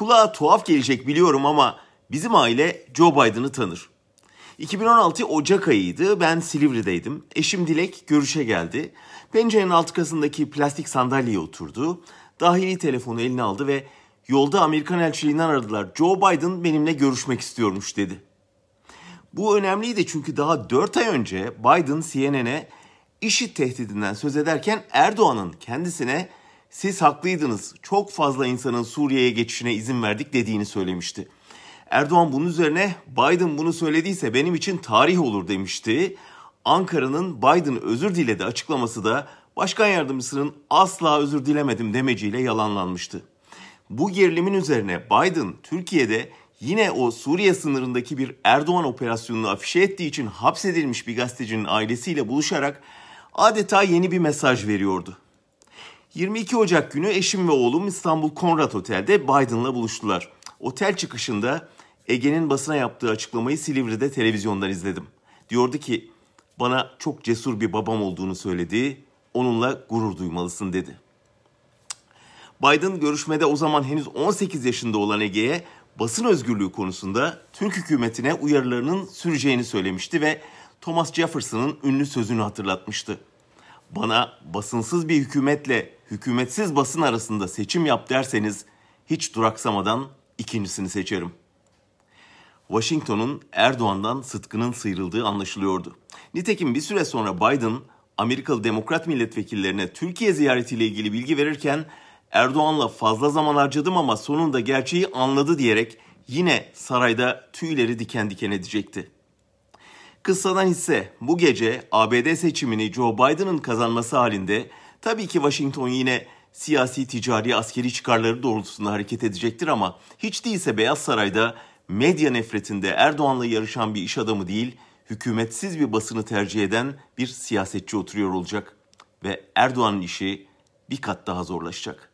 Kulağa tuhaf gelecek biliyorum ama bizim aile Joe Biden'ı tanır. 2016 Ocak ayıydı. Ben Silivri'deydim. Eşim Dilek görüşe geldi. Pencerenin alt kasındaki plastik sandalyeye oturdu. Dahili telefonu eline aldı ve yolda Amerikan elçiliğinden aradılar. Joe Biden benimle görüşmek istiyormuş dedi. Bu önemliydi çünkü daha 4 ay önce Biden CNN'e IŞİD tehdidinden söz ederken Erdoğan'ın kendisine siz haklıydınız çok fazla insanın Suriye'ye geçişine izin verdik dediğini söylemişti. Erdoğan bunun üzerine Biden bunu söylediyse benim için tarih olur demişti. Ankara'nın Biden özür diledi açıklaması da başkan yardımcısının asla özür dilemedim demeciyle yalanlanmıştı. Bu gerilimin üzerine Biden Türkiye'de yine o Suriye sınırındaki bir Erdoğan operasyonunu afişe ettiği için hapsedilmiş bir gazetecinin ailesiyle buluşarak adeta yeni bir mesaj veriyordu. 22 Ocak günü eşim ve oğlum İstanbul Konrad Otel'de Biden'la buluştular. Otel çıkışında Ege'nin basına yaptığı açıklamayı Silivri'de televizyondan izledim. Diyordu ki bana çok cesur bir babam olduğunu söyledi, onunla gurur duymalısın dedi. Biden görüşmede o zaman henüz 18 yaşında olan Ege'ye basın özgürlüğü konusunda Türk hükümetine uyarılarının süreceğini söylemişti ve Thomas Jefferson'ın ünlü sözünü hatırlatmıştı. Bana basınsız bir hükümetle hükümetsiz basın arasında seçim yap derseniz hiç duraksamadan ikincisini seçerim. Washington'un Erdoğan'dan sıtkının sıyrıldığı anlaşılıyordu. Nitekim bir süre sonra Biden Amerikalı Demokrat milletvekillerine Türkiye ziyaretiyle ilgili bilgi verirken Erdoğan'la fazla zaman harcadım ama sonunda gerçeği anladı diyerek yine sarayda tüyleri diken diken edecekti. Kıssadan hisse bu gece ABD seçimini Joe Biden'ın kazanması halinde tabii ki Washington yine siyasi, ticari, askeri çıkarları doğrultusunda hareket edecektir ama hiç değilse Beyaz Saray'da medya nefretinde Erdoğan'la yarışan bir iş adamı değil, hükümetsiz bir basını tercih eden bir siyasetçi oturuyor olacak ve Erdoğan'ın işi bir kat daha zorlaşacak.